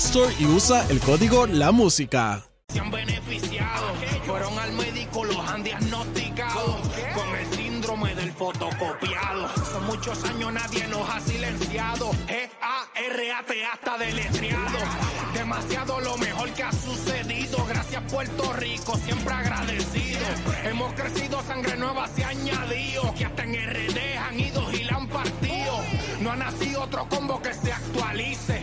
Store y usa el código La Música. Se han beneficiado, fueron al médico, los han diagnosticado con el síndrome del fotocopiado. Son muchos años, nadie nos ha silenciado. G-A-R-A-T hasta deletreado. Demasiado lo mejor que ha sucedido. Gracias, Puerto Rico, siempre agradecido. Hemos crecido, sangre nueva se ha añadido. Que hasta en RD han ido y la han partido. No ha nacido otro combo que se actualice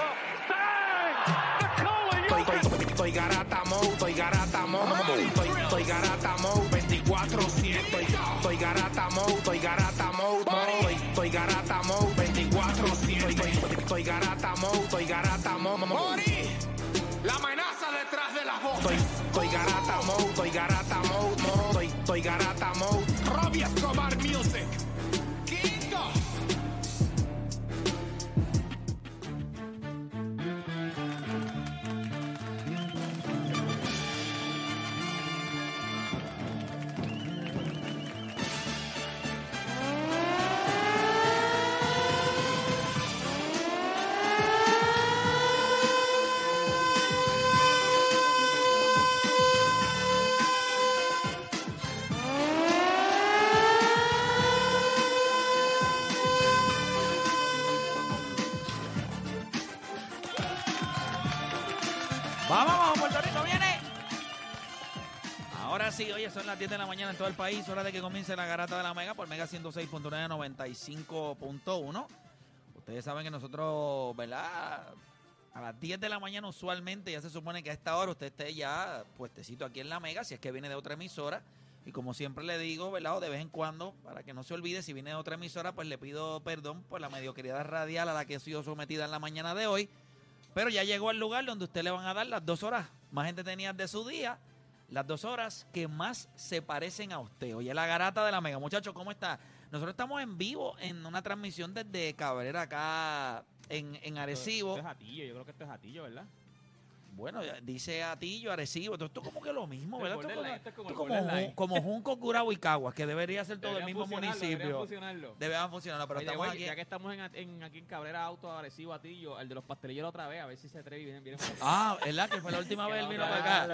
Estoy garata mode, mode, estoy, estoy garata mode. Son las 10 de la mañana en todo el país. Hora de que comience la garata de la Mega por Mega 106.995.1. Ustedes saben que nosotros, ¿verdad? A las 10 de la mañana usualmente ya se supone que a esta hora usted esté ya puestecito aquí en la Mega, si es que viene de otra emisora. Y como siempre le digo, ¿verdad? O de vez en cuando, para que no se olvide, si viene de otra emisora, pues le pido perdón por la mediocridad radial a la que he sido sometida en la mañana de hoy. Pero ya llegó al lugar donde usted le van a dar las dos horas más entretenidas de su día, las dos horas que más se parecen a usted. Oye, la garata de la mega. Muchachos, ¿cómo está? Nosotros estamos en vivo en una transmisión desde Cabrera acá en, en Arecibo. Esto es Atillo, yo creo que esto es Atillo, ¿verdad? Bueno, dice Atillo, Arecibo. Esto, esto es como que lo mismo, ¿verdad? Esto como, esto es como esto el como, borderline. Jun- como Junco, Curabo y Caguas, que debería ser todo el mismo fusionarlo, deberían municipio. fusionarlo. Deberían funcionar, pero Oye, estamos güey, aquí. Ya que estamos en, en- aquí en Cabrera Auto Agresivo Atillo, el de los pastelillos otra vez, a ver si se atreve y viene, viene. Ah, ¿verdad? Que fue la última vez él vino para acá.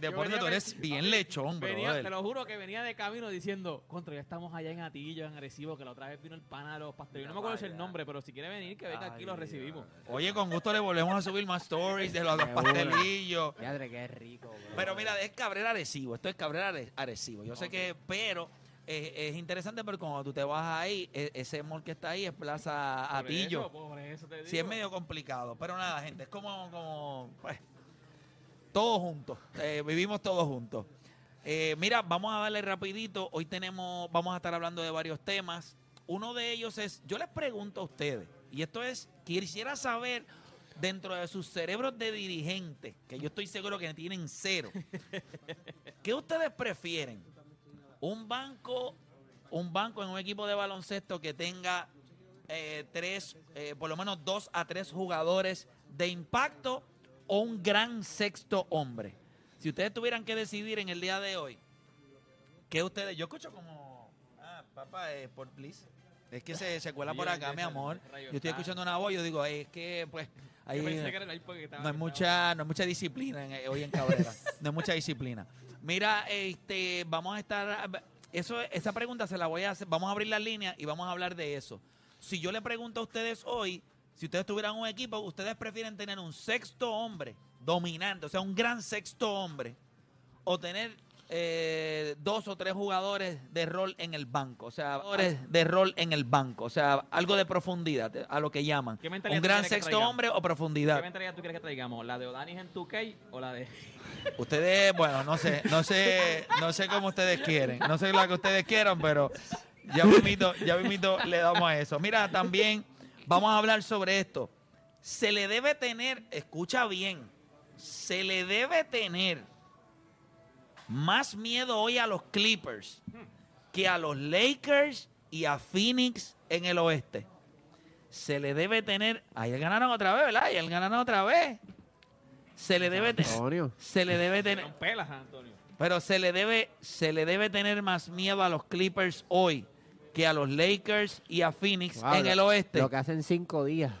Deporte, tú eres bien lechón, Venía, brother. te lo juro que venía de camino diciendo, contra, ya estamos allá en Atillo, en Arecibo, que la otra vez vino el pana de los pastelillos. No me acuerdo si el nombre, pero si quiere venir, que venga aquí, lo recibimos. Oye, con gusto le volvemos a subir más stories de los, los Madre, qué rico, bro. Pero mira, es Cabrera Arecibo. Esto es Cabrera Are- Arecibo. Yo sé que, pero eh, es interesante porque cuando tú te vas ahí, e- ese mall que está ahí es Plaza Por Atillo. eso, por eso te digo. Sí, es medio complicado. Pero nada, gente, es como, como pues, todos juntos. Eh, vivimos todos juntos. Eh, mira, vamos a darle rapidito. Hoy tenemos, vamos a estar hablando de varios temas. Uno de ellos es, yo les pregunto a ustedes, y esto es, quisiera saber dentro de sus cerebros de dirigentes, que yo estoy seguro que tienen cero, ¿qué ustedes prefieren? ¿Un banco, un banco en un equipo de baloncesto que tenga eh, tres, eh, por lo menos dos a tres jugadores de impacto o un gran sexto hombre? Si ustedes tuvieran que decidir en el día de hoy, ¿qué ustedes? Yo escucho como, ah, papá, eh, por please. Es que se, se cuela por acá, mi amor. Yo estoy escuchando una voz, yo digo, "Ay, es que pues ahí no hay mucha, no hay mucha disciplina en- eh, hoy en Cabrera. no hay mucha disciplina. Mira, este, vamos a estar, eso, esa pregunta se la voy a hacer, vamos a abrir la línea y vamos a hablar de eso. Si yo le pregunto a ustedes hoy, si ustedes tuvieran un equipo, ustedes prefieren tener un sexto hombre dominante, o sea, un gran sexto hombre, o tener eh, dos o tres jugadores de rol en el banco, o sea, jugadores de rol en el banco, o sea, algo de profundidad, a lo que llaman. ¿Qué mentalidad Un tú gran quieres que sexto traigamos? hombre o ¿Qué profundidad. mentalidad tú quieres que traigamos? ¿La de Odanis en 2K o la de...? Ustedes, bueno, no sé, no sé, no sé cómo ustedes quieren, no sé la que ustedes quieran, pero ya mismito, ya mismito le damos a eso. Mira, también vamos a hablar sobre esto. Se le debe tener, escucha bien, se le debe tener más miedo hoy a los Clippers que a los Lakers y a Phoenix en el oeste. Se le debe tener, ayer ganaron otra vez, ¿verdad? Ayer ganaron otra vez. Se le debe tener, Antonio. se le debe tener, Son pelas, Antonio. pero se le debe, se le debe tener más miedo a los Clippers hoy que a los Lakers y a Phoenix Wow, en lo- el oeste. Lo que hacen cinco días.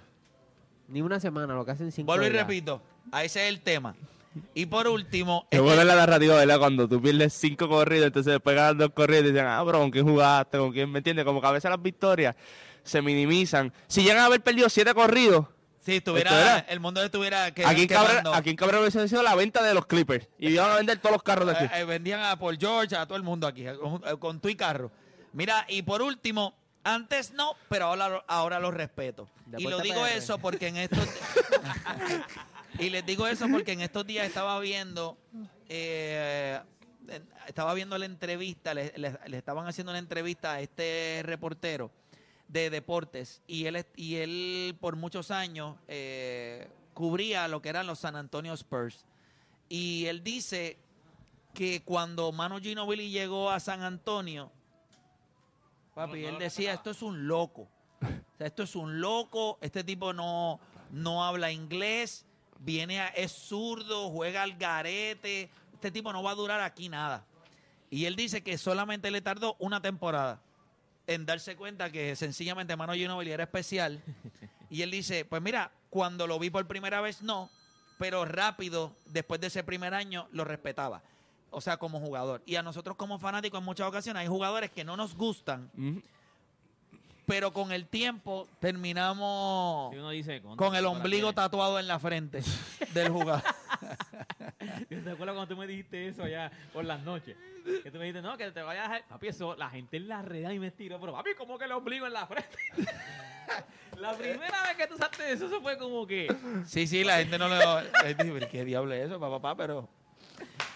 Ni una semana, lo que hacen cinco Vuelvo y días. repito, a ese es el tema. Y por último, que- es la narrativa, ¿verdad? Cuando tú pierdes cinco corridos, entonces después ganas dos corridos y dicen, ah, pero ¿con quién jugaste? ¿Con quién? ¿Me entiendes? Como que a veces las victorias se minimizan. Si llegan a haber perdido siete corridos, si estuviera, el mundo estuviera que, aquí en Cabrera, aquí en Cabrera hubiese sido la venta de los Clippers. Y iban a vender todos los carros de aquí. Eh, eh, vendían a Paul George, a todo el mundo aquí, con, eh, con tu y carro. Mira, y por último, antes no, pero ahora, ahora lo respeto. y lo digo eso porque en estos... y les digo eso porque en estos días estaba viendo... eh, estaba viendo la entrevista, le, le- le estaban haciendo una entrevista a este reportero de deportes y él, y él por muchos años eh, cubría lo que eran los San Antonio Spurs. Y él dice que cuando Manu Ginobili llegó a San Antonio, papi, él decía, esto es un loco. O sea, esto es un loco, este tipo no, no habla inglés, viene a, es zurdo, juega al garete, este tipo no va a durar aquí nada. Y él dice que solamente le tardó una temporada en darse cuenta que sencillamente Manu Ginobili era especial. Y él dice, pues mira, cuando lo vi por primera vez no, pero rápido, después de ese primer año, lo respetaba. O sea, como jugador. Y a nosotros como fanáticos en muchas ocasiones hay jugadores que no nos gustan, Ujú. Pero con el tiempo terminamos Si uno dice... con el ombligo tatuado en la frente del jugador. ¿Te acuerdas cuando tú me dijiste eso allá por las noches? Que tú me dijiste, no, que te vayas a dejar. Papi, eso, la gente en la red y me tiró, pero papi, ¿cómo que le obligo en la frente? la primera vez que tú usaste eso, eso fue como que. Sí, sí, la gente no lo... él dice, "¿Pero ¿Qué diablo es eso, papá? papá? Pero...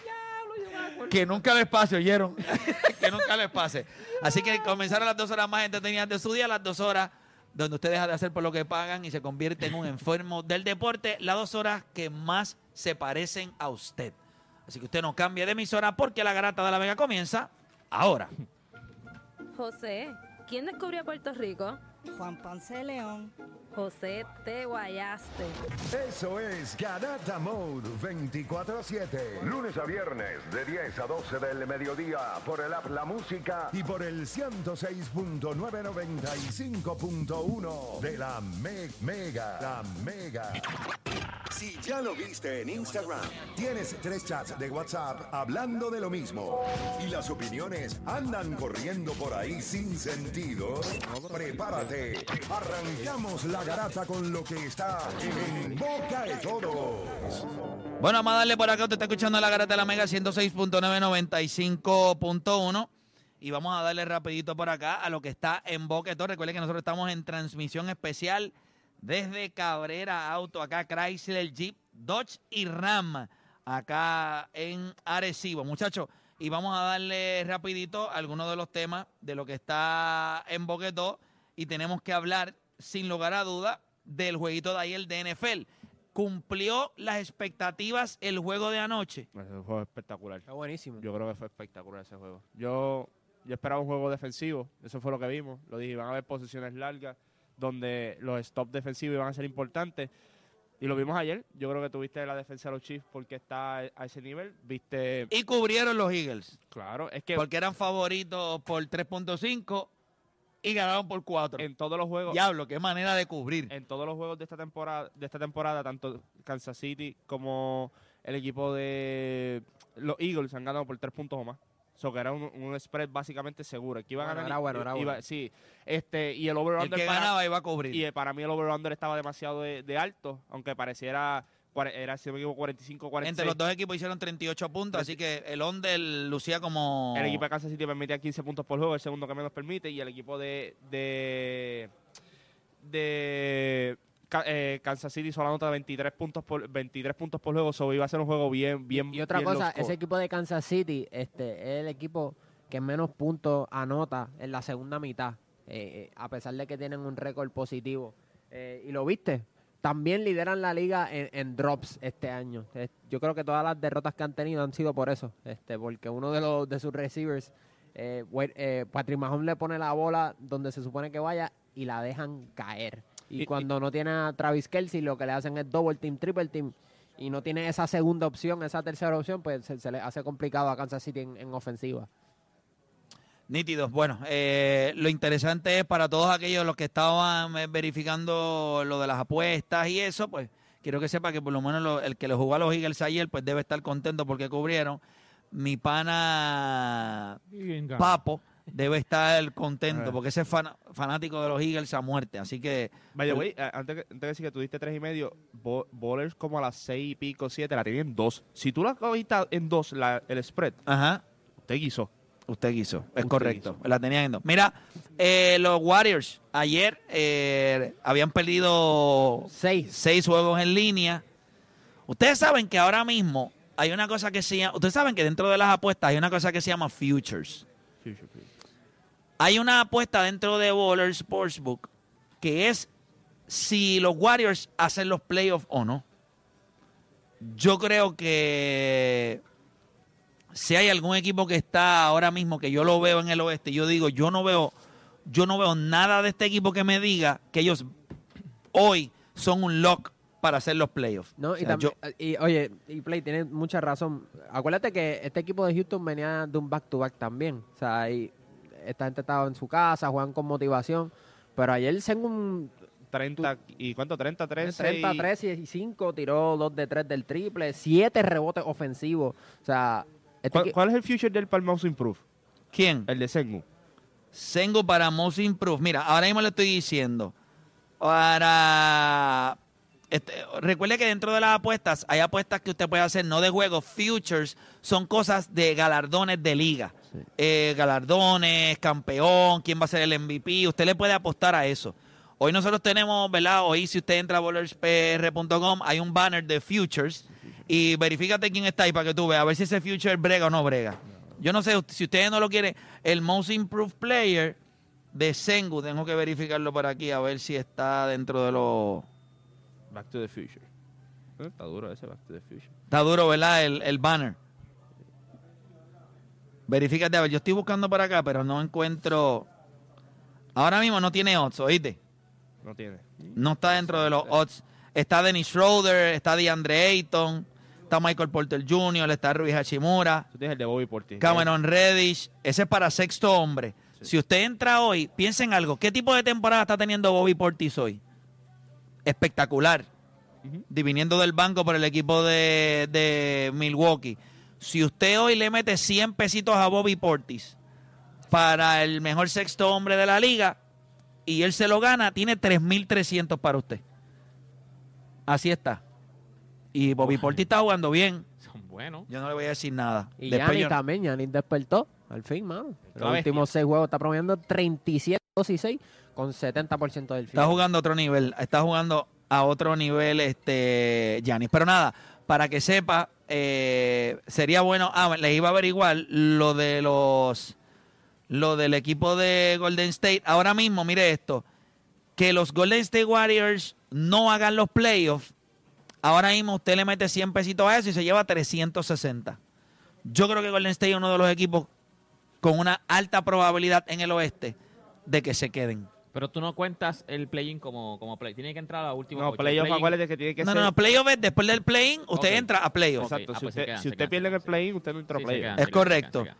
Diablo, yo me acuerdo. Que nunca les pase, ¿oyeron? que nunca les pase. Así que comenzaron las dos horas más entretenidas de su día, las dos horas donde usted deja de hacer por lo que pagan y se convierte en un enfermo del deporte, las dos horas que más se parecen a usted. Así que usted no cambie de emisora porque la garata de la Vega comienza ahora. José, ¿quién descubrió Puerto Rico? Juan Ponce de León. José, te guayaste. Eso es Garata Mode 24-7. Lunes a viernes de 10 a 12 del mediodía por el app La Música y por el 106.995.1 de la Me- Mega. La Mega. Si ya lo viste en Instagram, tienes tres chats de WhatsApp hablando de lo mismo y las opiniones andan corriendo por ahí sin sentido, prepárate. Arrancamos la garata con lo que está en boca de todos. Bueno, vamos a darle por acá. Usted está escuchando la garata de la Mega 106.995.1. Y vamos a darle rapidito por acá a lo que está en Boquetón. Recuerden que nosotros estamos en transmisión especial desde Cabrera Auto, acá Chrysler, Jeep, Dodge y Ram, acá en Arecibo. Muchachos, y vamos a darle rapidito algunos de los temas de lo que está en Boquetón. Y tenemos que hablar, sin lugar a duda, del jueguito de ayer de NFL. ¿Cumplió las expectativas el juego de anoche? Ese fue espectacular. Está buenísimo. Yo creo que fue espectacular ese juego. Yo, yo esperaba un juego defensivo, eso fue lo que vimos. Lo dije, van a haber posiciones largas donde los stops defensivos iban a ser importantes. Y lo vimos ayer. Yo creo que tuviste la defensa de los Chiefs porque está a ese nivel. Viste, Y cubrieron los Eagles, claro, es que porque eran favoritos por 3.5 y ganaron por 4. en todos los juegos, Diablo, qué manera de cubrir. en todos los juegos de esta temporada, de esta temporada, tanto Kansas City como el equipo de los Eagles han ganado por tres puntos o más. So que era un, un spread básicamente seguro. Que iba a ganar. era bueno, era iba- bueno. Sí. Este, y el over El que ganaba iba a cubrir. Y eh, para mí el over-under estaba demasiado de, de alto, aunque pareciera era, si no me equivoco, 45, 46. Entre los dos equipos hicieron 38 puntos, así que el under lucía como... El equipo de Kansas City permitía 15 puntos por juego, el segundo que menos permite, y el equipo de de, de eh, Kansas City solo anota 23 puntos por 23 puntos por juego, so iba a ser un juego bien bien Y otra bien cosa, ese equipo de Kansas City este, es el equipo que menos puntos anota en la segunda mitad, eh, eh, a pesar de que tienen un récord positivo. Eh, y lo viste, también lideran la liga en, en drops este año. Yo creo que todas las derrotas que han tenido han sido por eso, este, porque uno de los de sus receivers, eh, eh, Patrick Mahomes le pone la bola donde se supone que vaya y la dejan caer. Y, Y- cuando no tiene a Travis Kelsey, lo que le hacen es double team, triple team y no tiene esa segunda opción, esa tercera opción, pues se, se le hace complicado a Kansas City en, en ofensiva. Nítidos. Bueno, eh, lo interesante es para todos aquellos los que estaban eh, verificando lo de las apuestas y eso, pues quiero que sepa que por lo menos lo- el que le jugó a los Eagles ayer, pues debe estar contento porque cubrieron. Mi pana Papo debe estar contento Ah. porque ese es fana- fanático de los Eagles a muerte. Así que way, eh, antes, que- antes de decir que tú diste tres y medio, Bo- Bowlers como a las seis y pico, siete, la tienen dos. Si tú la cogiste en dos, la, el spread, Ajá. te guisó. Usted quiso, es Usted correcto. quiso. La tenían en. Mira, eh, los Warriors ayer eh, habían perdido Seis. seis juegos en línea. Ustedes saben que ahora mismo hay una cosa que se llama. Ustedes saben que dentro de las apuestas hay una cosa que se llama futures. Hay una apuesta dentro de Baller Sportsbook que es si los Warriors hacen los playoffs o no. Yo creo que si hay algún equipo que está ahora mismo que yo lo veo en el oeste, yo digo, yo no veo, yo no veo nada de este equipo que me diga que ellos hoy son un lock para hacer los playoffs. ¿no? O y, sea, también, yo- y oye, y Play tiene mucha razón. Acuérdate que este equipo de Houston venía de un back-to-back también. O sea, ahí esta gente estaba en su casa, juegan con motivación. Pero ayer Sengun 30, ¿y cuánto? 30, 13. 30, 13 y 5, tiró 2 de 3 del triple, 7 rebotes ofensivos. O sea, este ¿Cuál, es el future del Palmouse Improve? ¿Quién? El de Sengu. Sengo para Most Improve. Mira, ahora mismo le estoy diciendo. Para. Este, recuerde que dentro de las apuestas hay apuestas que usted puede hacer, no de juego. Futures son cosas de galardones de liga. Eh, galardones, campeón, quién va a ser el MVP. Usted le puede apostar a eso. Hoy nosotros tenemos, ¿verdad? Hoy si usted entra a bowlerspr.com hay un banner de futures y verifícate quién está ahí para que tú veas a ver si ese future brega o no brega. Yo no sé, si ustedes no lo quieren, el Most Improved Player de Sengu, tengo que verificarlo por aquí a ver si está dentro de los... Back to the Future. Eh, Está duro ese Back to the Future. Está duro, ¿verdad? El, el banner. Verifícate, a ver, yo estoy buscando por acá, pero no encuentro... Ahora mismo no tiene odds, ¿oíste? No tiene. No está dentro de los odds. Está Dennis Schroeder, está DeAndre Ayton, está Michael Porter Jr., está Rui Hachimura, Tú tienes el de Bobby Portis. Cameron Reddish. Ese es para sexto hombre. Si usted entra hoy, piensa en algo. ¿Qué tipo de temporada está teniendo Bobby Portis hoy? Espectacular. Diviniendo del banco por el equipo de, de Milwaukee. Si usted hoy le mete 100 pesitos a Bobby Portis para el mejor sexto hombre de la liga y él se lo gana, tiene 3.300 para usted. Así está. Y Bobby Portis está jugando bien. Son buenos. Yo no le voy a decir nada. y Después Giannis yo- también, Giannis despertó, al fin, mano. Los bestia. últimos 6 juegos está promediando 37, 2 y 6 con 70% del Está field. jugando a otro nivel, está jugando a otro nivel este Giannis. Pero nada, para que sepa, eh, sería bueno, ah, les iba a averiguar lo de los lo del equipo de Golden State. Ahora mismo, mire esto, que los Golden State Warriors no hagan los playoffs. Ahora mismo usted le mete 100 pesitos a eso y se lleva 360. Yo creo que Golden State es uno de los equipos con una alta probabilidad en el oeste de que se queden. Pero tú no cuentas el play-in como, como play. Tiene que entrar a la última. No, playoff, acuérdate que tiene que No, ser. no, no, playoff es después del play-in, usted entra a playoff. Ok. Exacto. ah, si pues usted, quedan, si se usted quedan, pierde en el play-in, usted no entró Sí, a playoff. Es correcto. quedan.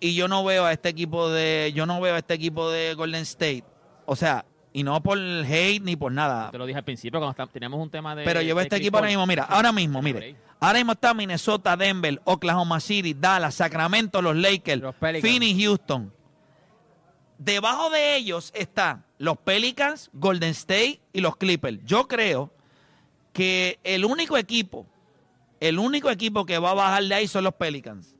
Y yo no veo a este equipo de, yo no veo a este equipo de Golden State. O sea, y no por hate ni por nada. Te lo dije al principio cuando está- teníamos un tema de. Pero de este equipo ahora mismo, mira, ahora mismo, mire. Ahora mismo está Minnesota, Denver, Oklahoma City, Dallas, Sacramento, los Lakers, Los. Phoenix, Houston. Debajo de ellos están los Pelicans, Golden State y los Clippers. Yo creo que el único equipo, el único equipo que va a bajar de ahí son los Pelicans,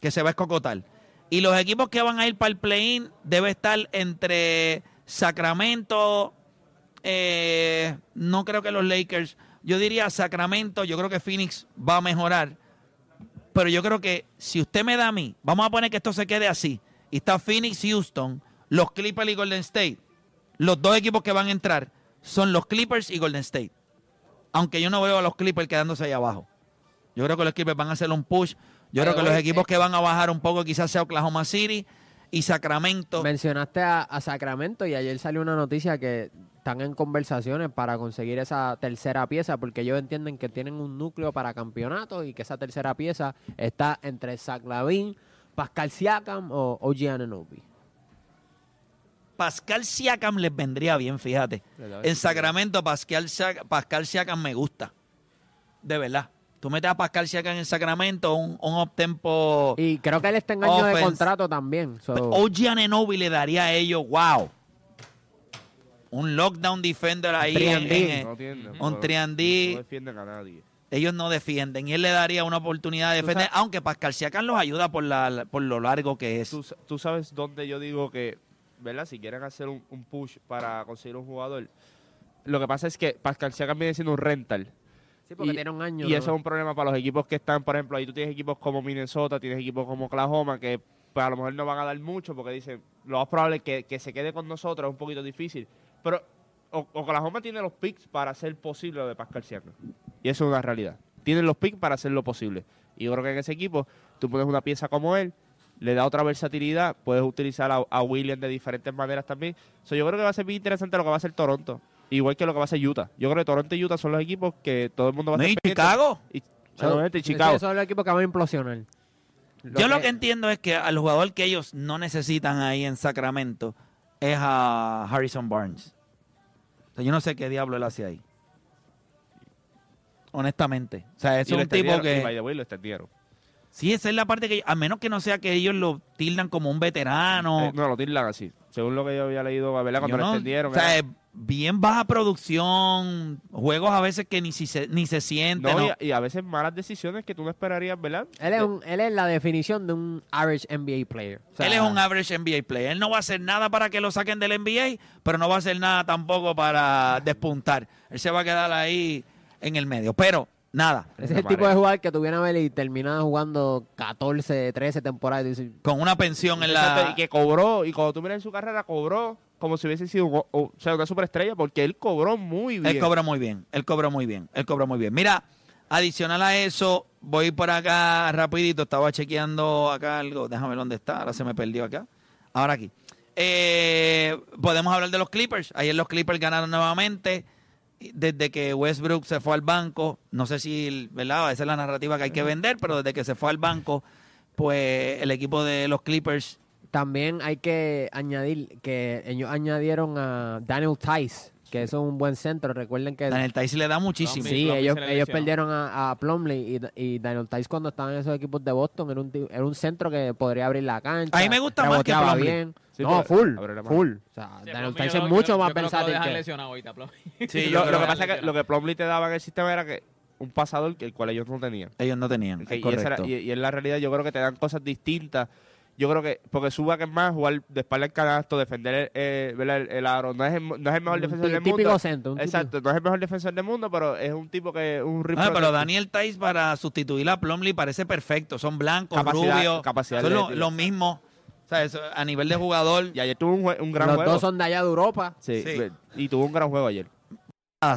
que se va a escocotar. Y los equipos que van a ir para el play-in debe estar entre Sacramento, eh, no creo que los Lakers, yo diría Sacramento, yo creo que Phoenix va a mejorar. Pero yo creo que si usted me da a mí, vamos a poner que esto se quede así, y está Phoenix, Houston, los Clippers y Golden State, los dos equipos que van a entrar son los Clippers y Golden State. Aunque yo no veo a los Clippers quedándose ahí abajo. Yo creo que los Clippers van a hacer un push. Yo creo que los equipos que van a bajar un poco quizás sea Oklahoma City y Sacramento. Mencionaste a, a Sacramento y ayer salió una noticia que están en conversaciones para conseguir esa tercera pieza porque ellos entienden que tienen un núcleo para campeonato y que esa tercera pieza está entre Zach Lavin, Pascal Siakam o OG Anunoby. Pascal Siakam les vendría bien, fíjate. En Sacramento, Pascal, Pascal Siakam me gusta. De verdad. Tú metes a Pascal Siakam en Sacramento, un, un up-tempo. Y creo que él está en año de contrato también. so- OG Ananobi le daría a ellos, wow. Un lockdown defender ahí. 3&D. en- en- No tienden, un no- 3&D. No defienden a nadie. ellos no defienden y él le daría una oportunidad de defender, aunque Pascal Siakam los ayuda por, la, por lo largo que es. Tú sabes dónde yo digo que, ¿verdad? Si quieren hacer un, un push para conseguir un jugador, lo que pasa es que Pascal Siakam viene siendo un rental. Sí, porque y- tiene un año. Y ¿no? eso es un problema para los equipos que están, por ejemplo, ahí tú tienes equipos como Minnesota, tienes equipos como Oklahoma, que pues, a lo mejor no van a dar mucho porque dicen, lo más probable es que, que se quede con nosotros es un poquito difícil. Pero O- Oklahoma tiene los picks para hacer posible lo de Pascal Siakam. Y eso es una realidad. Tienen los picks para hacer lo posible. Y yo creo que en ese equipo tú pones una pieza como él, le da otra versatilidad, puedes utilizar a, a Williams de diferentes maneras también. So, yo creo que va a ser bien interesante lo que va a hacer Toronto. Igual que lo que va a hacer Utah. Yo creo que Toronto y Utah son los equipos que todo el mundo va a ¿No? ¿Y. Chicago? Y, obviamente, y Chicago. Son los equipos que van a implosionar. Yo lo que entiendo es que al jugador que ellos no necesitan ahí en Sacramento es a Harrison Barnes. O sea, yo no sé qué diablo él hace ahí. Honestamente. O sea, es Y lo un tipo extendieron, y, by que... the way, lo extendieron. Sí, esa es la parte que... A menos que no sea que ellos lo tildan como un veterano. Eh, no, lo tildan así. Según lo que yo había leído, ¿verdad? Cuando Yo lo no- extendieron. O sea, era- es bien baja producción, juegos a veces que ni, si se, ni se sienten. no, ¿no? y, y a veces malas decisiones que tú no esperarías, ¿verdad? Él es, un, él es la definición de un average NBA player. O sea, Él es un average NBA player. Él no va a hacer nada para que lo saquen del NBA, pero no va a hacer nada tampoco para despuntar. Él se va a quedar ahí en el medio. Pero, nada, Ese es el tipo de jugador que tú vienes a ver y termina jugando 14, 13 temporadas. Y con una pensión en la... Y que cobró, y cuando tú miras en su carrera, cobró como si hubiese sido o, o sea, una superestrella, porque él cobró muy bien. Él cobra muy bien, él cobra muy bien, él cobra muy bien. Mira, adicional a eso, voy por acá rapidito, estaba chequeando acá algo, déjame ver dónde está, ahora se me perdió acá. Ahora aquí. Eh, podemos hablar de los Clippers. Ayer los Clippers ganaron nuevamente. Desde que Westbrook se fue al banco, no sé si, ¿verdad? Esa es la narrativa que hay que vender, pero desde que se fue al banco, pues el equipo de los Clippers También hay que añadir que ellos añadieron a Daniel Tice, que eso es un buen centro. Recuerden que Daniel Tice le da muchísimo. Plumlee. sí, Plumlee ellos, ellos perdieron a, a Plumlee y, y Daniel Tice cuando estaban en esos equipos de Boston era un, era un centro que podría abrir la cancha. A mí me gusta más que Plumlee. bien. Sí, no, full, full. O sea, Sí, Daniel Tice es mucho yo- más yo versátil que... lesionado ahorita, Plumlee. Sí, lo, yo lo creo que pasa es que lo que Plumlee te daba en el sistema era que un pasador que el cual ellos no tenían. ellos no tenían. es y, esa era- correcto. y- y en la realidad yo creo que te dan cosas distintas. Yo creo que, porque Suba que es más, jugar de espalda al canasto, defender el, eh, el, el aro, no es, el, no es el mejor Un defensor del típico mundo. centro, un Exacto, no es el mejor defensor del mundo, pero es un tipo que un Ah, pero. Daniel Tice para sustituir a Plumlee parece perfecto. Son blancos, Capacidad- rubios. capacidad son lo- tiro. los mismos. O sea, eso, a nivel de jugador. Y ayer tuvo un, jue- un gran Los juego. dos son de allá de Europa. Sí, Sí. y tuvo un gran juego ayer.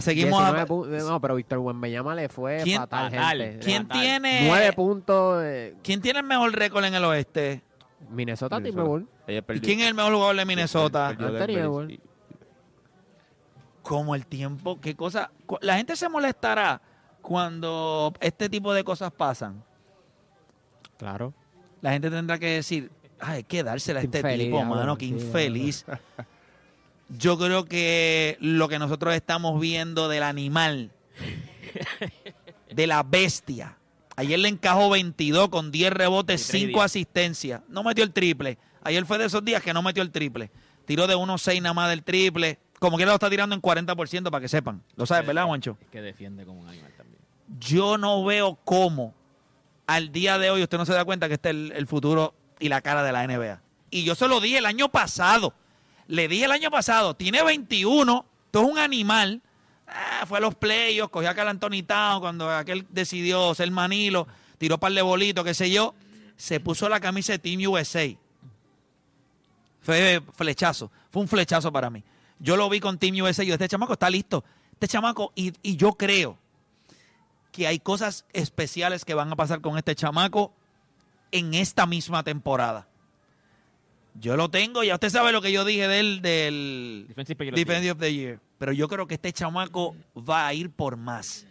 Seguimos. 19 a- no, pero Víctor Wembanyama le fue ¿Quién- fatal, fatal. gente. ¿Quién Fatal. tiene, 9 puntos. eh, ¿Quién tiene el mejor récord en el oeste? Minnesota, Minnesota. Timberwolves. ¿Y perdió- quién es el mejor jugador de Minnesota? perdió Anthony Denver y- Edwards. y- Como el tiempo, qué cosa. cu- La gente se molestará cuando este tipo de cosas pasan. Claro. La gente tendrá que decir, ay, hay que dársela a Qué este infeliz, tipo, diablo, mano, qué sí, infeliz. Yo creo que lo que nosotros estamos viendo del animal, de la bestia. Ayer le encajó 22 con 10 rebotes, Y tres y 5 diez. asistencias. No metió el triple. Ayer fue de esos días que no metió el triple. Tiró de 1-6 nada más del triple. como quiera lo está tirando en 40% para que sepan. Lo sabes, ¿verdad, Juancho? Es que defiende como un animal también. Yo no veo cómo al día de hoy usted no se da cuenta que este es el, el futuro y la cara de la NBA. Y yo se lo dije el año pasado. Le dije el año pasado, tiene 21, esto es un animal. Ah, fue a los playoffs, cogió a Cal Anthony Town cuando aquel decidió ser Manilo, tiró par de bolitos, qué sé yo. Se puso la camisa de Team USA. Fue flechazo, fue un flechazo para mí. Yo lo vi con Team USA, yo, este chamaco está listo. Este chamaco, y, y yo creo que hay cosas especiales que van a pasar con este chamaco en esta misma temporada. Yo lo tengo, ya usted sabe lo que yo dije del, del Defensive Player of the Defensive of the Year. Pero yo creo que este chamaco va a ir por más.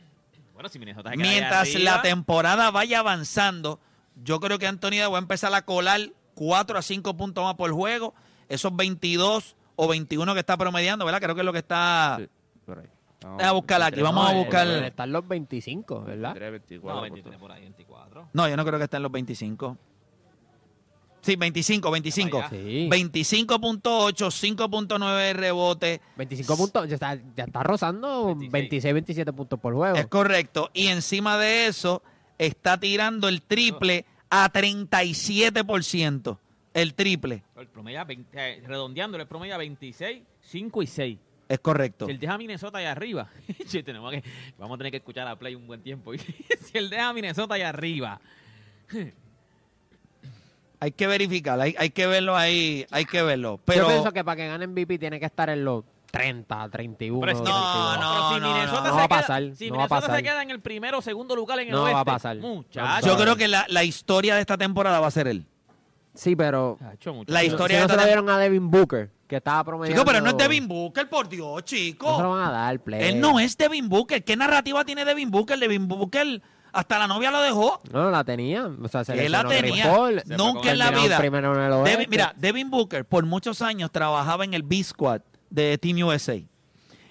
Bueno, si Minnesota se queda ahí Mientras arriba, la temporada vaya avanzando, yo creo que Anthony va a empezar a colar 4 a 5 puntos más por juego. Esos 22 o 21 que está promediando, ¿verdad? Creo que es lo que está... Sí, por ahí. Vamos, Deja buscarla aquí, vamos a buscar- estar los 25, ¿verdad? 23, 24, No, por 23 por ahí, 24. No, yo no creo que esté en los 25. Sí, 25, 25. Vaya. Sí. 25.8, 5.9 rebote. 25 puntos, ya está, ya está rozando 26. 26, 27 puntos por juego. Es correcto. Y encima de eso, está tirando el triple a 37%. El triple. El promedio, 20, eh, redondeándolo, el promedio a 26, 5 y 6. Es correcto. Si él deja a Minnesota allá arriba, sí, tenemos que, vamos a tener que escuchar a Play un buen tiempo. si él deja a Minnesota allá arriba, Hay que verificar, hay, hay que verlo ahí, hay que verlo. Yo Pero pienso que para que gane MVP tiene que estar en los 30, 31. Pero es No, 32. no, pero si no, Minnesota, no. se No va a queda- pasar, si no va Minnesota pasar. se queda en el primero o segundo lugar en el No va a oeste, pasar. Muchacho. yo creo que la, la historia de esta temporada va a ser él. Sí, pero. La no- historia si no de se lo dieron a Devin Booker, que estaba promediando. Chico, pero no es Devin Booker, por Dios, No se lo chico. van a dar, play. Él no es Devin Booker. ¿Qué narrativa tiene Devin Booker? Devin Booker hasta la novia lo dejó. No, no la tenía. O sea, se Él la tenía. Nunca en la vida. primero en. Devin- mira, Devin Booker por muchos años trabajaba en el B-Squad de Team USA.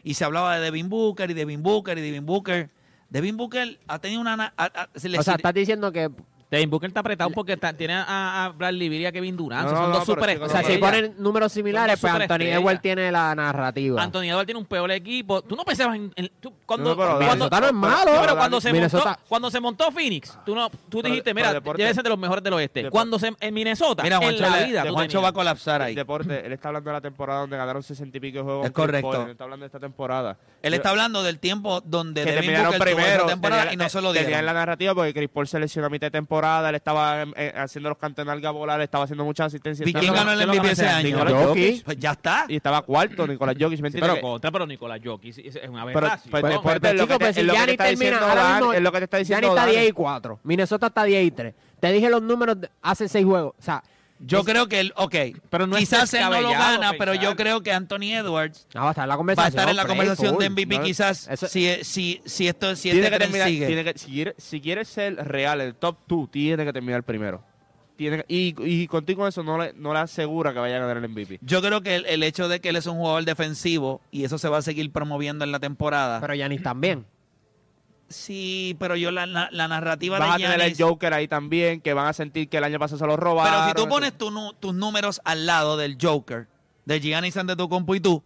Y se hablaba de Devin Booker y Devin Booker y Devin Booker. Devin Booker ha tenido una... na- a- a- se le o sea, estás diciendo que. Devin Booker está apretado porque está- tiene a, a Bradley Beal y a Kevin Durant. No, son no, dos super O sea, no, si ponen números similares, pues Anthony. Edwards tiene la narrativa. Anthony Edwards tiene un peor equipo. Tú no pensabas en... en- tú- cuando, No, pero cuando- Minnesota no es malo. No, pero cuando se, Minnesota- montó, cuando se montó Phoenix, tú, no, tú dijiste, pero mira, debe ser de los mejores del oeste. deporte- Cuando se, en Minnesota, Mira, en Juancho, la le- vida, Juancho tenías- va a colapsar ahí. Deporte, él está hablando de la temporada donde ganaron 60 y pico de juegos. Es correcto. Él está hablando de esta temporada. Él está hablando del tiempo donde que Devin terminaron Booker tuvo primero esa temporada y no se lo tenían dieron. la narrativa porque Chris Paul se lesionó a mitad de temporada, él estaba eh, haciendo los cantos en alga volar, estaba haciendo muchas asistencias. ¿Y quién ganó el ¿Quién lo MVP ese año? Nicolás Jokic. Jokic. Pues ya está. Y estaba cuarto Nicolás Jokic, ¿me Sí, pero contra, pero Nicolás Jokic es una pero, deporte pues, es lo chico, que te- está termina diciendo ahora Dan, mismo, es lo que te está diciendo está Dan. 10 y 4. Minnesota está 10 y 3. Te dije los números de hace 6 juegos. O sea, Yo creo que él, ok, Pero no es quizás él no lo gana, pero yo creo que Anthony Edwards no, va a estar en la va a conversación. estar en la conversación de MVP No, quizás eso- si, si, si esto si tiene este que terminar, sigue. tiene que, si, quiere- si quieres ser real, el top 2, tiene que terminar primero. Tiene y, y contigo con eso no le, no le asegura que vaya a ganar el MVP. Yo creo que el, el hecho de que él es un jugador defensivo y eso se va a seguir promoviendo en la temporada. Pero Giannis también. Sí, pero yo la, la, la narrativa Vas a tener el. Joker ahí también, que van a sentir que el año pasado se lo robaron. Pero si tú pones tu tus números al lado del Joker, de Giannis Antetokounmpo y tú,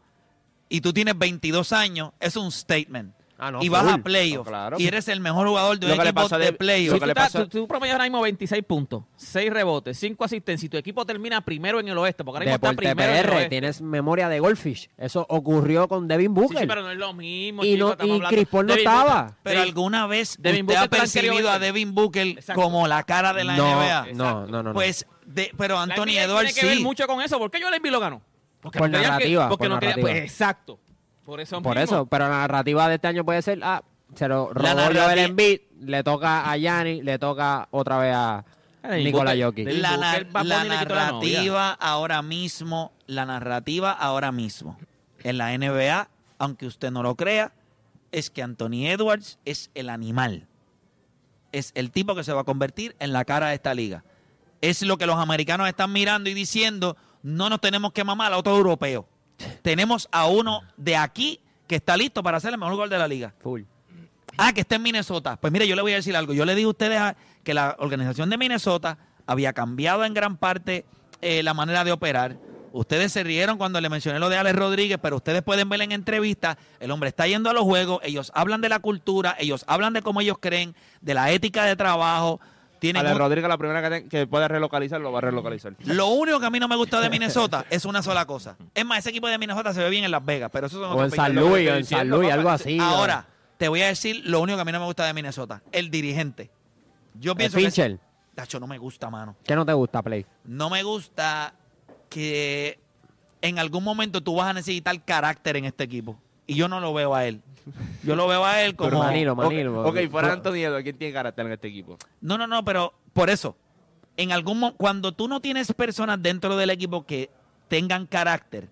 y tú tienes 22 años, es un statement. Ah, no, y vas full. a playoffs No, claro. y eres el mejor jugador de un le equipo a de Dev- playoffs. Si tú, le estás- pasó- tú, tú promedias ahora mismo 26 puntos, 6 rebotes, 5 asistencias y tu equipo termina primero en el oeste, porque ahora mismo está primero en el PR, oeste. tienes memoria de Goldfish. Eso ocurrió con Devin Sí, Booker. sí, pero no es lo mismo. y chico, no, y Chris Paul no Devin estaba. Booker- Pero Devin- alguna vez Devin usted ha Booker transfirió percibido a. Devin Booker Exacto. como la cara de la no, NBA. no, no, no, no. Pues, de- pero Anthony Edwards tiene que ver sí. mucho con eso. ¿Por qué Joel Embiid lo ganó? Porque Por que- narrativa, porque por no narrativa. pues, exacto. Por eso Por mismo. eso, pero la narrativa de este año puede ser, ah, se lo robó narrativa- Embiid, le toca a Giannis, le toca otra vez a Booker- Jokic. La, narrativa ahora mismo, la narrativa ahora mismo en la NBA, aunque usted no lo crea, es que Anthony Edwards es el animal. Es el tipo que se va a convertir en la cara de esta liga. Es lo que los americanos están mirando y diciendo, no nos tenemos que mamar a otro europeo. Tenemos a uno de aquí que está listo para hacer el mejor gol de la liga. Full. Ah, que está en Minnesota. Pues mire, yo le voy a decir algo. Yo le dije a ustedes a- que la organización de Minnesota había cambiado en gran parte eh, la manera de operar. Ustedes se rieron cuando le mencioné lo de Alex Rodríguez, pero ustedes pueden ver en entrevistas, el hombre está yendo a los juegos, ellos hablan de la cultura, ellos hablan de cómo ellos creen, de la ética de trabajo. Tienen Ale un- Rodríguez, la primera que, que pueda relocalizar, lo va a relocalizar. Lo único que a mí no me gusta de Minnesota es una sola cosa. Es más, ese equipo de Minnesota se ve bien en Las Vegas, pero eso son O en San 20. Luis, o en San Luis, algo así. Ahora, te voy a decir lo único que a mí no me gusta de Minnesota, el dirigente. Yo El pienso que pitcher. Tacho, no me gusta, mano. ¿Qué no te gusta, Play? No me gusta que en algún momento tú vas a necesitar carácter en este equipo. Y yo no lo veo a él. Yo lo veo a él como... Manilo, Manilo. Ok, fuera Anthony Edwards, ¿quién tiene carácter en este equipo? No, no, no, pero por eso, en algún cuando tú no tienes personas dentro del equipo que tengan carácter,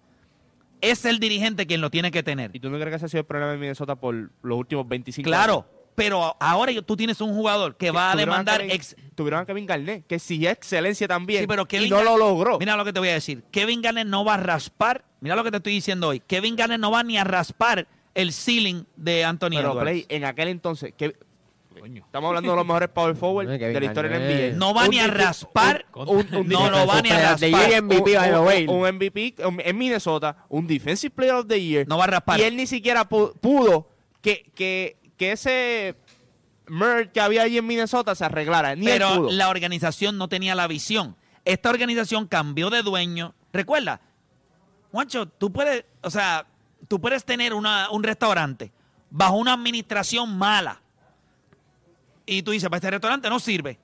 es el dirigente quien lo tiene que tener. ¿Y tú no crees que ese ha sido el problema de Minnesota por los últimos 25 años? Claro, pero ahora tú tienes un jugador que va a demandar Kevin- ex- Tuvieron a Kevin Garnett, que exigía excelencia también. Sí, pero Kevin y no Gar- lo logró. Mira lo que te voy a decir. Kevin Garnett no va a raspar. Mira lo que te estoy diciendo hoy. Kevin Garnett no va ni a raspar el ceiling de Anthony pero Edwards. Play, en aquel entonces, que, Coño. estamos hablando de los mejores power forward de la historia del. NBA. No va ni a raspar. un- un- un no lo va ni a Player of the raspar. Year MVP, un- MVP en Minnesota, un Defensive Player of the Year. No va a raspar. Y él ni siquiera pu- pudo que, que, que ese merge que había allí en Minnesota se arreglara. Ni él pero pudo. la organización no tenía la visión. Esta organización cambió de dueño. Recuerda, Juancho, tú puedes, o sea, tú puedes tener una- un restaurante bajo una administración mala. Y tú dices, para este restaurante no sirve.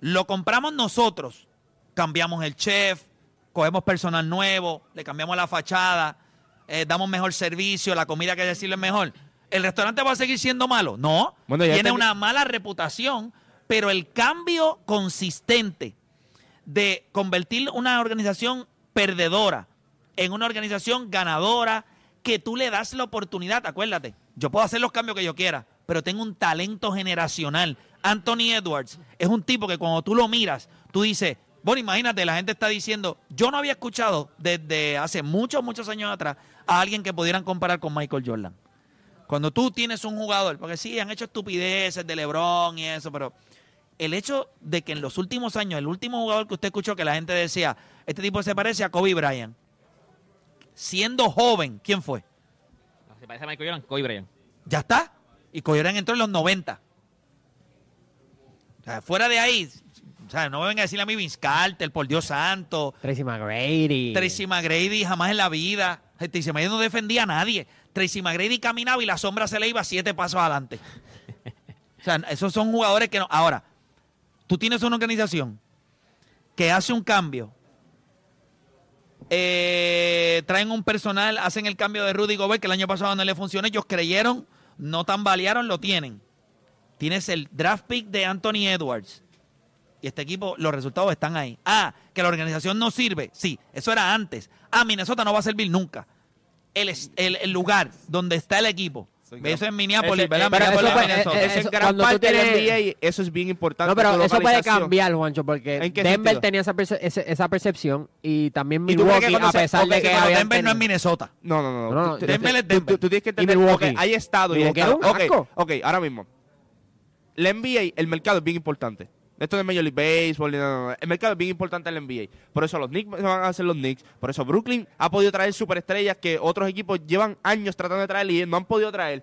Lo compramos nosotros. Cambiamos el chef, cogemos personal nuevo, le cambiamos la fachada, eh, damos mejor servicio, la comida que decirle es mejor. ¿El restaurante va a seguir siendo malo? No. Bueno, Tiene una mala reputación, pero el cambio consistente de convertir una organización perdedora en una organización ganadora que tú le das la oportunidad, acuérdate, yo puedo hacer los cambios que yo quiera, pero tengo un talento generacional. Anthony Edwards es un tipo que cuando tú lo miras, tú dices, bueno, imagínate, la gente está diciendo, yo no había escuchado desde hace muchos, muchos años atrás a alguien que pudieran comparar con Michael Jordan. Cuando tú tienes un jugador, porque sí, han hecho estupideces de LeBron y eso, pero el hecho de que en los últimos años, el último jugador que usted escuchó que la gente decía, este tipo se parece a Kobe Bryant, siendo joven, ¿quién fue? Se parece a Michael Jordan, Kobe Bryant. Ya está. Y Kobe Bryant entró en los 90. O sea, fuera de ahí, o sea, no me vengan a decirle a mí Vince Carter, por Dios santo, Tracy McGrady. Tracy McGrady jamás en la vida. Tracy McGrady no defendía a nadie. Tracy McGrady caminaba y la sombra se le iba siete pasos adelante. O sea, esos son jugadores que no. Ahora, tú tienes una organización que hace un cambio. Eh, traen un personal, hacen el cambio de Rudy Gobert, que el año pasado no le funcionó. Ellos creyeron, no tambalearon, lo tienen. Tienes el draft pick de Anthony Edwards. Y este equipo, los resultados están ahí. Ah, que la organización no sirve. Sí, eso era antes. Ah, Minnesota no va a servir nunca. El, el lugar donde está el equipo. Eso es Minneapolis, Ese- ¿verdad? pero Minneapolis, eso Minnesota. eh, Ese es eso- gran cuando tú parte del tienes- NBA, eso es bien importante. No, pero eso puede cambiar, Juancho, porque ¿En qué Denver sentido? tenía esa, perce- esa percepción y también ¿Y Milwaukee, a pesar ok, de que Denver no es tenido- Minnesota. No, no, no. No, no, Denver es Denver. Tú, tú tienes que Y entender. Milwaukee. ok, hay estado y hay estado. un Ok, ok, ahora mismo. La NBA, el mercado es bien importante. Esto de Major League Baseball, no, no, no. el mercado es bien importante en la NBA. Por eso los Knicks van a hacer los Knicks. Por eso Brooklyn ha podido traer superestrellas que otros equipos llevan años tratando de traer y no han podido traer.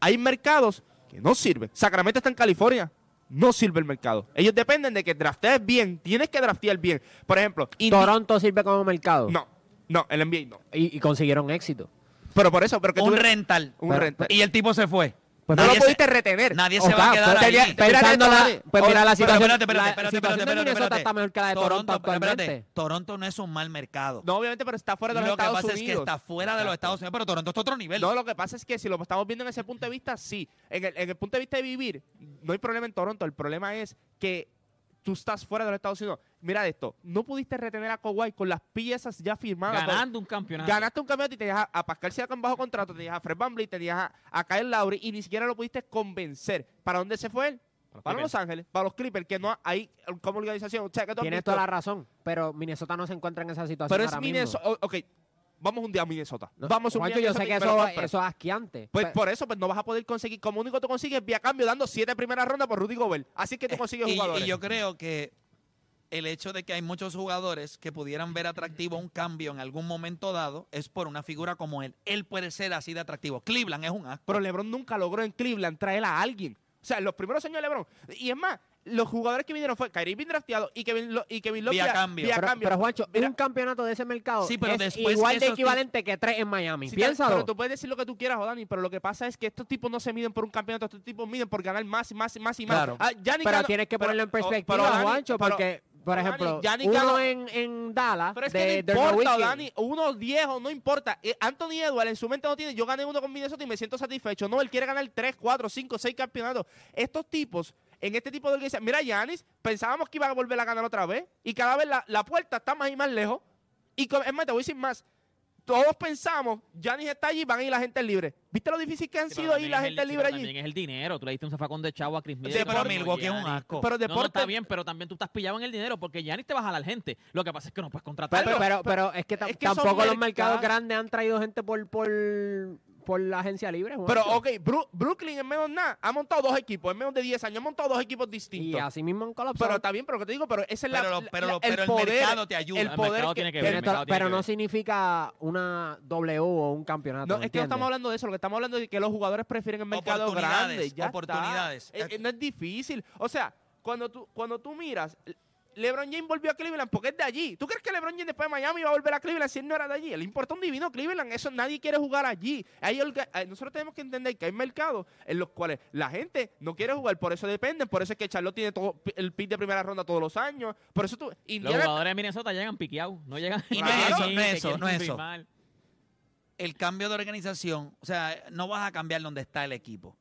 Hay mercados que no sirven. Sacramento está en California. No sirve el mercado. Ellos dependen de que draftees bien. Tienes que draftear bien. Por ejemplo, Indi- Toronto sirve como mercado. No, no, el NBA no. Y, y consiguieron éxito. Pero por eso, pero que tú- Un rental. Un Pero- rental. Y el tipo se fue. Pues no lo pudiste retener. Nadie se va a quedar pues, ahí. pues mira la situación, espérate, espérate, espérate, espérate, está mejor que la de Toronto, espérate. Toronto no es un mal mercado. No, obviamente, pero está fuera de los lo que Estados pasa Unidos. es que está fuera de los Estados Unidos, pero Toronto está a otro nivel. No, lo que pasa es que si lo estamos viendo en ese punto de vista, sí. En el, en el punto de vista de vivir, no hay problema en Toronto. El problema es que tú estás fuera de los Estados Unidos. Mira esto, no pudiste retener a Kawhi con las piezas ya firmadas. Ganando un campeonato. Ganaste un campeonato y tenías a, a Pascal Siakam bajo contrato, tenías a Fred VanVleet, tenías a, a Kyle Lowry y ni siquiera lo pudiste convencer. ¿Para dónde se fue él? Para los Para Clippers. Los Ángeles, para los Clippers, que no hay como organización. O sea, que Tienes toda la razón, pero Minnesota no se encuentra en esa situación Pero es. Minnesota. Ok, vamos un día a Minnesota. No, vamos un Juancho, día a yo sé que Minnesota, eso, eso es asqueante. Pues por eso pues no vas a poder conseguir. Como único tú consigues vía cambio dando siete primeras rondas por Rudy Gobert. Así que tú consigues y, jugadores. y yo creo que el hecho de que hay muchos jugadores que pudieran ver atractivo un cambio en algún momento dado es por una figura como él. Él puede ser así de atractivo. Cleveland es un asco. Pero LeBron nunca logró en Cleveland traer a alguien. O sea, en los primeros años de LeBron. Y es más, los jugadores que vinieron fue Kyrie bien drafteado y Kevin, Lo- y Kevin Love Vía cambio. Pero, cambio. pero, Juancho, Mira, un campeonato de ese mercado Sí, pero es después igual de equivalente que tres en Miami. Sí, Piénsalo. Pero tú puedes decir lo que tú quieras, Dani, pero lo que pasa es que estos tipos no se miden por un campeonato, estos tipos miden por ganar más y más y más y más. Claro. Ah, pero tienes que pero- ponerlo en oh, perspectiva, pero, Dani, Juancho, pero- porque, por ejemplo, uno en, en Dallas Pero es que de no importa, Dani. Uno viejo, no importa. Eh, Anthony Edwards en su mente no tiene. Yo gané uno con Minnesota y me siento satisfecho. No, él quiere ganar 3, 4, 5, 6 campeonatos. Estos tipos, en este tipo de organización. Mira, Yanis, pensábamos que iba a volver a ganar otra vez. Y cada vez la, la puerta está más y más lejos. Y es más, te voy a decir más. Todos pensamos, Yanis está allí, van a ir la gente libre. ¿Viste lo difícil que han Sí, pero sido ir la el- gente sí, libre pero allí? También es el dinero. Tú le diste un zafacón de chavo a Chris Sí, Middleton. pero como Milwaukee es un asco. Pero No, no, deporte. está bien, pero también tú estás pillado en el dinero porque Giannis te va a jalar gente. Lo que pasa es que no puedes contratar. Pero, pero, pero es que, es que tampoco los mercados. mercados grandes han traído gente por, por, por la agencia libre. Pero, Juancho. ok, Bru- Brooklyn en menos nada ha montado dos equipos, en menos de 10 años, ha montado dos equipos y distintos. así mismo han colapsado. Pero está bien, pero lo que te digo, pero ese es la, Pero, pero, la- pero el, poder, mercado te ayuda. el El poder que- tiene que ver, el tiene pero que no ver. significa una W o un campeonato. No, ¿me es que no estamos hablando de eso, lo que estamos hablando es que los jugadores prefieren el mercado Oportunidades, grande. Ya oportunidades. está. Eh, eh, no es difícil. O sea, cuando tú, cuando tú miras, LeBron James volvió a Cleveland porque es de allí. ¿Tú crees que LeBron James después de Miami va a volver a Cleveland si él no era de allí? Le importa un divino Cleveland. Eso nadie quiere jugar allí. Hay orga- eh, nosotros tenemos que entender que hay mercados en los cuales la gente no quiere jugar, por eso dependen. Por eso es que Charlotte tiene todo, el pick de primera ronda todos los años. Por eso tú. Los jugadores de Minnesota llegan piqueados. No llegan. Y no es eso, no es eso, no es eso. el cambio de organización, o sea, no vas a cambiar donde está el equipo,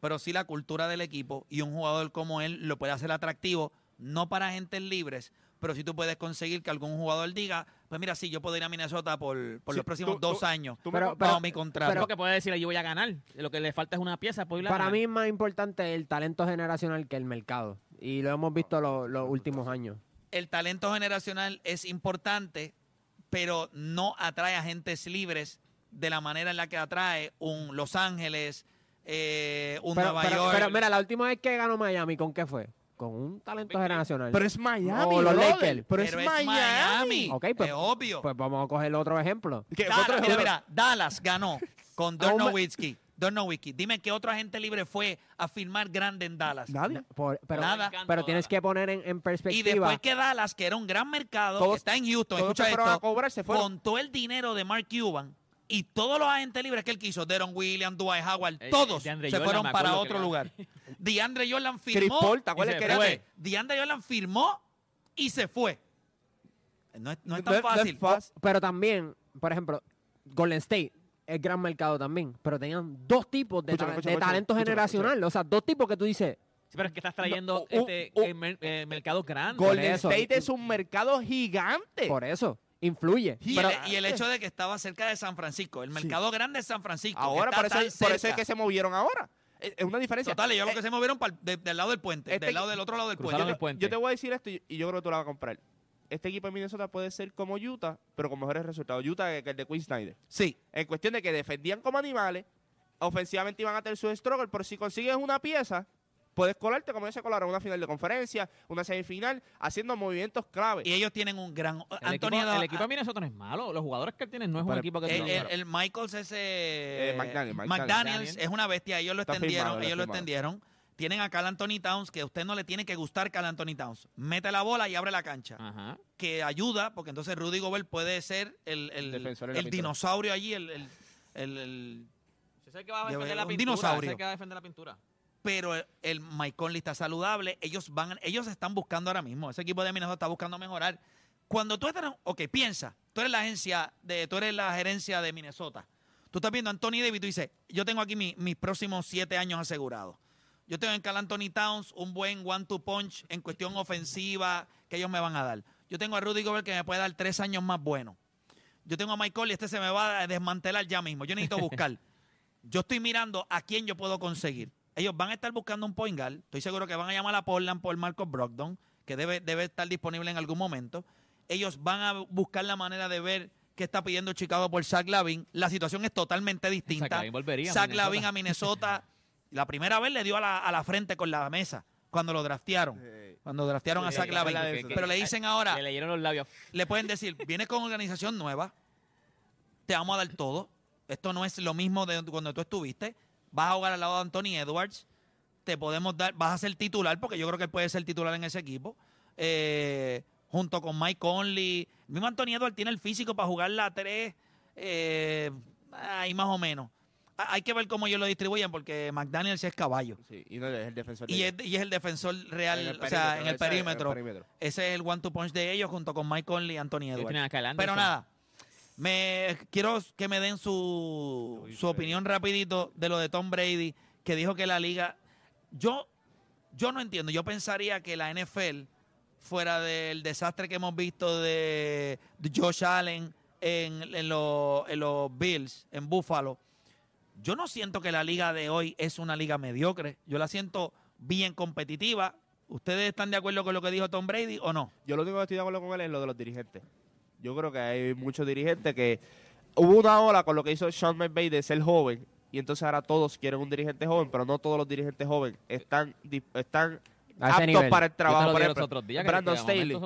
pero sí la cultura del equipo y un jugador como él lo puede hacer atractivo, no para agentes libres, pero sí tú puedes conseguir que algún jugador diga, pues mira, sí, yo puedo ir a Minnesota por, por Sí, los próximos tú- dos tú- años. tú me Pero- pero- mi contrato. Porque puede decir, yo voy a ganar. Lo que le falta es una pieza. puedo ir a Para ganar. mí es más importante el talento generacional que el mercado. Y lo hemos visto lo- los últimos años. el talento generacional es importante, pero no atrae agentes libres de la manera en la que atrae un Los Ángeles, eh, un Pero, Nueva pero- York. pero mira, la última vez que ganó Miami, ¿con qué fue? Con un talento generacional. Pero es Miami, O los brother. Lakers. Pero, es Miami. Ok, pues- es obvio. Pues vamos a coger otro ejemplo. Dallas, otro mira, ejemplo- mira, Dallas ganó con me- Nowitzki. Dirk Nowitzki. Dime qué otro agente libre fue a firmar grande en Dallas. Nadie. Por- pero, Nada. pero tienes que poner en, en Y perspectiva. después que Dallas, que era un gran mercado, Todos- que está en Houston, escucha se fueron a esto, cobrar, se fueron. con todo el dinero de Mark Cuban y todos los agentes libres que él quiso, Deron Williams, Dwight Howard, Eh, todos eh, se Jordan, fueron para que otro lugar. DeAndre Jordan firmó. Paul, ¿te acuerdas y que se era fue. de- DeAndre Jordan firmó y se fue. No es, no es tan es- no es fácil. fácil. Pero también, por ejemplo, Golden State es gran mercado también. Pero tenían dos tipos de, Escúchame, ta- escúchame, de talento escúchame, generacional. O sea, dos tipos que tú dices. Sí, pero es que estás trayendo No, uh, este, uh, eh, mer- eh, mercado grande. Golden eso. State es un mercado gigante. Por eso, influye. Y, Pero- el, y el hecho de que estaba cerca de San Francisco, el mercado grande es San Francisco. Ahora, por eso, por eso es que se movieron ahora. Es una diferencia. Total, ellos lo Eh, que se movieron de- del lado del puente, Este- del lado del otro lado del puente. el puente. Yo te voy a decir esto y, y yo creo que tú la vas a comprar. Este equipo de Minnesota puede ser como Utah, pero con mejores resultados. Utah que el de Quinn Snyder. Sí, En cuestión de que defendían como animales, ofensivamente iban a tener su struggle, pero si consigues una pieza, puedes colarte como ellos se colaron una final de conferencia, una semifinal, haciendo movimientos clave. y ellos tienen un gran... El, equipo, el equipo de Minnesota no es malo. Los jugadores que él tiene no es un equipo que el, el- el Michaels ese... Eh, McDaniel, McDaniel. McDaniels McDaniel. es una bestia, ellos lo Está extendieron, firmado, ellos lo firmado. extendieron. Tienen a Cal Anthony Towns, que a usted no le tiene que gustar Cal Anthony Towns. Mete la bola y abre la cancha. Ajá. Que ayuda, porque entonces Rudy Gobert puede ser el, el- dinosaurio allí, el, el- el- el- Ese es el que va a De- defender la un pintura. dinosaurio. que va a defender la pintura. Pero el, el Mike Conley está saludable. Ellos van, ellos están buscando ahora mismo. Ese equipo de Minnesota está buscando mejorar. Cuando tú estás, ok, piensa, tú eres la agencia de, tú eres la gerencia de Minnesota. Tú estás viendo a Anthony Davis y tú dices, yo tengo aquí mi- mis próximos siete años asegurados. Yo tengo en Cal Anthony Towns un buen one-two punch en cuestión ofensiva que ellos me van a dar. Yo tengo a Rudy Gobert que me puede dar tres años más buenos. Yo tengo a Mike Conley, este se me va a desmantelar ya mismo. Yo necesito buscar. yo estoy mirando a quién yo puedo conseguir. Ellos van a estar buscando un point guard. Estoy seguro que van a llamar a Portland por Marcos Brogdon, que debe, debe estar disponible en algún momento. Ellos van a buscar la manera de ver qué está pidiendo Chicago por Zach Lavin. La situación es totalmente distinta. Zach Lavin volvería a Zach Minnesota. Lavin a Minnesota. La primera vez le dio a la, a la frente con la mesa cuando lo draftearon. Cuando draftearon a Zach Lavin. Pero le dicen ahora, Le leyeron los labios. le pueden decir, vienes con organización nueva, te vamos a dar todo. Esto no es lo mismo de cuando tú estuviste. Vas a jugar al lado de Anthony Edwards. Te podemos dar, vas a ser titular, porque yo creo que él puede ser titular en ese equipo. Eh, junto con Mike Conley. El mismo Anthony Edwards tiene el físico para jugar la 3. eh, ahí más o menos. Ha- Hay que ver cómo ellos lo distribuyen, porque McDaniels es caballo. Sí, y no es el defensor. Y es, y es el defensor real, o sea, en el perímetro. Ese es el one two punch de ellos junto con Mike Conley y Anthony Edwards. Pero nada, me quiero que me den su, su opinión rapidito de lo de Tom Brady, que dijo que la liga, yo, yo no entiendo, yo pensaría que la NFL, fuera del desastre que hemos visto de, Josh Allen en, en los- en los Bills, en Buffalo, yo no siento que la liga de hoy es una liga mediocre, yo la siento bien competitiva. ¿Ustedes están de acuerdo con lo que dijo Tom Brady o no? Yo lo único que estoy de acuerdo con él es lo de los dirigentes. Yo creo que hay muchos dirigentes que hubo una ola con lo que hizo Sean McVay de ser joven y entonces ahora todos quieren un dirigente joven, pero no todos los dirigentes jóvenes están están aptos nivel. para el trabajo. los otros días. que- Brandon Staley.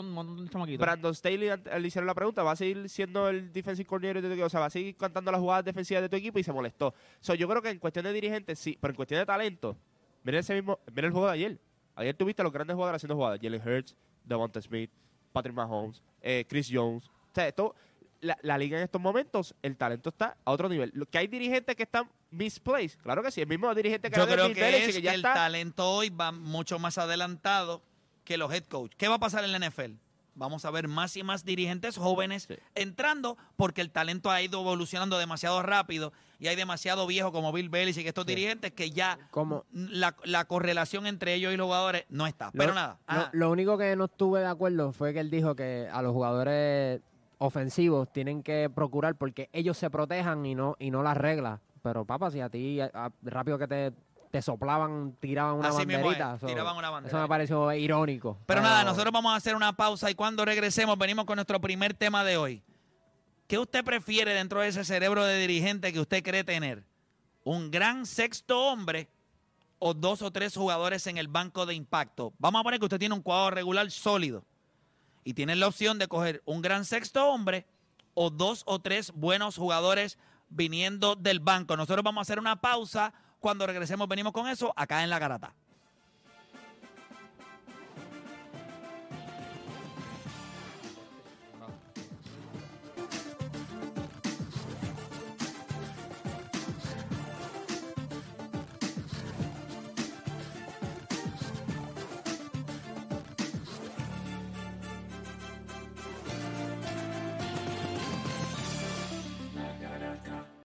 Brandon Staley le hicieron la pregunta, va a seguir siendo el defensive coordinator de tu equipo, o sea, va a seguir cantando las jugadas defensivas de tu equipo y se molestó. So, yo creo que en cuestión de dirigentes sí, pero en cuestión de talento, miren ese mismo, miren el juego de ayer. Ayer tuviste a los grandes jugadores haciendo jugadas, Jalen Hurts, Devonta Smith, Patrick Mahomes, eh, Chris Jones. O sea, esto, la, la liga en estos momentos, el talento está a otro nivel. Lo que hay dirigentes que están misplaced, claro que sí, el mismo dirigente que Yo creo que Belichick, es que ya el está talento hoy va mucho más adelantado que los head coach. ¿Qué va a pasar en la NFL? Vamos a ver más y más dirigentes jóvenes Sí. entrando porque el talento ha ido evolucionando demasiado rápido y hay demasiado viejos como Bill Belichick y estos dirigentes que ya Como, la, la correlación entre ellos y los jugadores no está. Lo- Pero nada. Lo, ajá. lo único que no estuve de acuerdo fue que él dijo que a los jugadores ofensivos tienen que procurar porque ellos se protejan y no y no las reglas. Pero papá, si a ti a- a- rápido que te, te soplaban, tiraban una Así mismo es, banderita. so, tiraban una bandera. Eso me pareció irónico. Pero nada, nosotros vamos a hacer una pausa y cuando regresemos venimos con nuestro primer tema de hoy. ¿Qué usted prefiere dentro de ese cerebro de dirigente que usted cree tener? ¿Un gran sexto hombre o dos o tres jugadores en el banco de impacto? Vamos a poner que usted tiene un cuadro regular sólido y tiene la opción de coger un gran sexto hombre o dos o tres buenos jugadores viniendo del banco. Nosotros vamos a hacer una pausa. Cuando regresemos venimos con eso acá en La Garata.